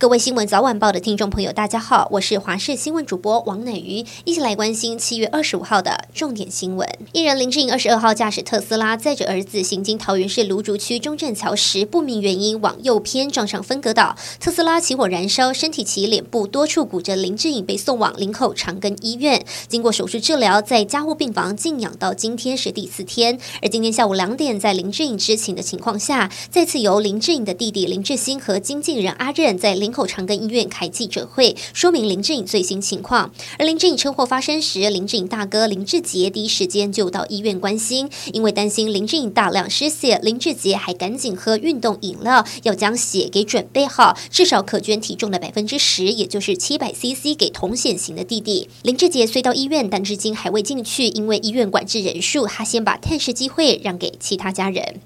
各位新闻早晚报的听众朋友，大家好，我是华视新闻主播王乃瑜，一起来关心七月二十五号的重点新闻。艺人林志颖二十二号驾驶特斯拉，载着儿子行经桃园市芦竹区中正桥时，不明原因往右偏撞上分隔岛，特斯拉起火燃烧，身体及脸部多处骨折。林志颖被送往林口长庚医院，经过手术治疗，在加护病房静养到今天是第四天。而今天下午两点，在林志颖知情的情况下，再次由林志颖的弟弟林志兴和经纪人阿任在林。口长庚医院开记者会，说明林志颖最新情况。而林志颖车祸发生时，林志颖大哥林志杰第一时间就到医院关心，因为担心林志颖大量失血，林志杰还赶紧喝运动饮料，要将血给准备好，至少可捐体重的百分之十，也就是七百 CC 给同险型的弟弟。林志杰虽到医院，但至今还未进去，因为医院管制人数，他先把探视机会让给其他家人。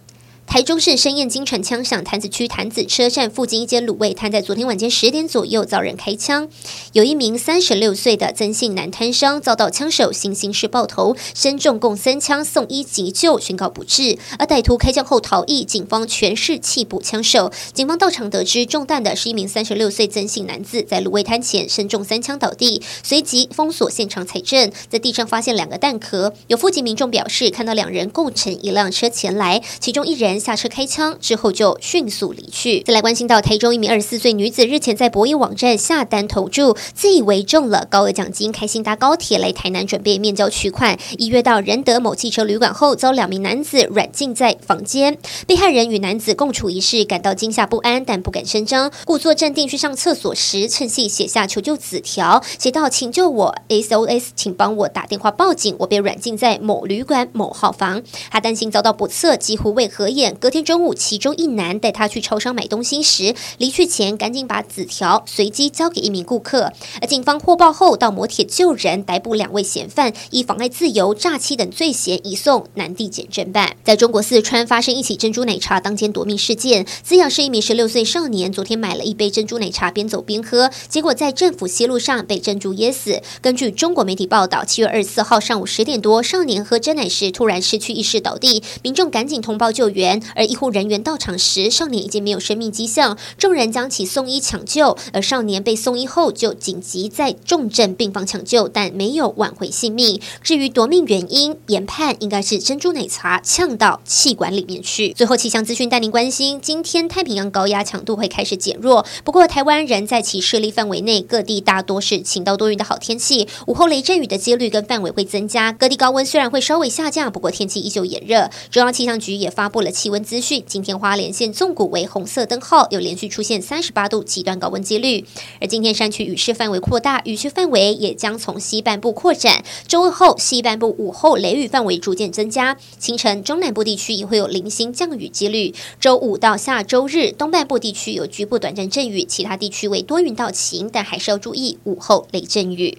台中市深夜惊传枪响，潭子区潭子车站附近一间卤味摊在昨天晚间十点左右遭人开枪，有一名三十六岁的曾姓男摊商遭到枪手行刑式爆头，身中共三枪，送医急救，宣告不治。而歹徒开枪后逃逸，警方全市缉捕枪手。警方到场得知中弹的是一名三十六岁曾姓男子，在卤味摊前身中三枪倒地，随即封锁现场采证，在地上发现两个弹壳。有附近民众表示，看到两人共乘一辆车前来，其中一人。下车开枪之后就迅速离去。再来关心到台中一名二十四岁女子日前在博弈网站下单投注，自以为中了高额奖金，开心搭高铁来台南准备面交取款。一约到仁德某汽车旅馆后，遭两名男子软禁在房间。被害人与男子共处一室，感到惊吓不安，但不敢声张，故作镇定去上厕所时，趁隙写下求救纸条，写道：“请救我，SOS，请帮我打电话报警，我被软禁在某旅馆某号房。”他担心遭到不测，几乎未合隔天中午，其中一男带他去超商买东西时，离去前赶紧把纸条随机交给一名顾客。而警方获报后，到摩铁救人，逮捕两位嫌犯，以妨碍自由、诈欺等罪嫌移送南地检侦办。在中国四川发生一起珍珠奶茶当间夺命事件，资阳市一名十六岁少年昨天买了一杯珍珠奶茶，边走边喝，结果在政府西路上被珍珠噎死。根据中国媒体报道，七月二十四号上午十点多，少年喝珍奶时突然失去意识倒地，民众赶紧通报救援。而医护人员到场时，少年已经没有生命迹象，众人将其送医抢救。而少年被送医后，就紧急在重症病房抢救，但没有挽回性命。至于夺命原因，研判应该是珍珠奶茶呛到气管里面去。最后气象资讯带您关心：今天太平洋高压强度会开始减弱，不过台湾仍在其势力范围内，各地大多是晴到多云的好天气。午后雷阵雨的几率跟范围会增加，各地高温虽然会稍微下降，不过天气依旧炎热。中央气象局也发布了气温。资讯：今天花莲县纵谷为红色灯号，有连续出现三十八度极端高温几率。而今天山区雨势范围扩大，雨区范围也将从西半部扩展。周后，西半部午后雷雨范围逐渐增加，清晨中南部地区也会有零星降雨几率。周五到下周日，东半部地区有局部短暂阵雨，其他地区为多云到晴，但还是要注意午后雷阵雨。